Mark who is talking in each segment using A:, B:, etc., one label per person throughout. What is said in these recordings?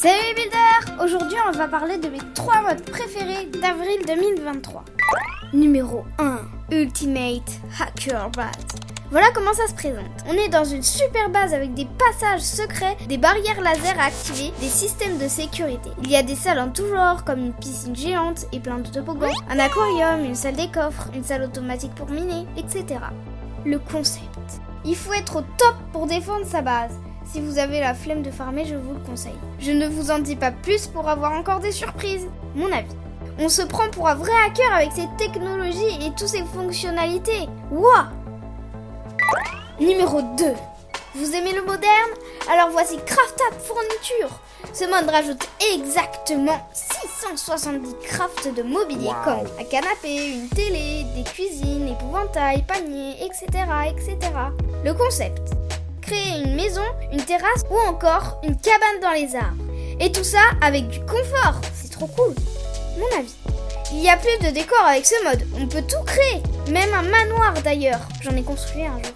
A: Salut les builders Aujourd'hui on va parler de mes 3 modes préférés d'avril 2023. Numéro 1. Ultimate Hacker Base. Voilà comment ça se présente. On est dans une super base avec des passages secrets, des barrières laser à activer, des systèmes de sécurité. Il y a des salles en tout genre, comme une piscine géante et plein de toboggans, un aquarium, une salle des coffres, une salle automatique pour miner, etc. Le concept. Il faut être au top pour défendre sa base. Si vous avez la flemme de farmer, je vous le conseille. Je ne vous en dis pas plus pour avoir encore des surprises. Mon avis. On se prend pour un vrai hacker avec ses technologies et toutes ses fonctionnalités. Wouah Numéro 2. Vous aimez le moderne? Alors voici Craftable Fourniture. Ce mode rajoute exactement 670 crafts de mobilier comme un canapé, une télé, des cuisines, épouvantails, paniers, etc., etc. Le concept créer une maison, une terrasse ou encore une cabane dans les arbres. Et tout ça avec du confort. C'est trop cool. Mon avis. Il y a plus de décor avec ce mode. On peut tout créer. Même un manoir d'ailleurs. J'en ai construit un jour.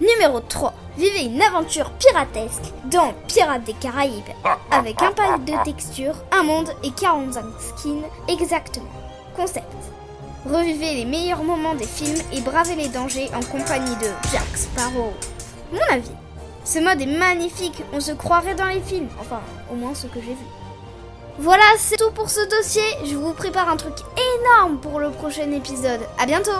A: Numéro 3. Vivez une aventure piratesque dans Pirates des Caraïbes. Avec un pack de textures, un monde et 45 skins exactement. Concept. Revivez les meilleurs moments des films et bravez les dangers en compagnie de Jack Sparrow. Mon avis. Ce mode est magnifique, on se croirait dans les films, enfin au moins ce que j'ai vu. Voilà, c'est tout pour ce dossier, je vous prépare un truc énorme pour le prochain épisode. À bientôt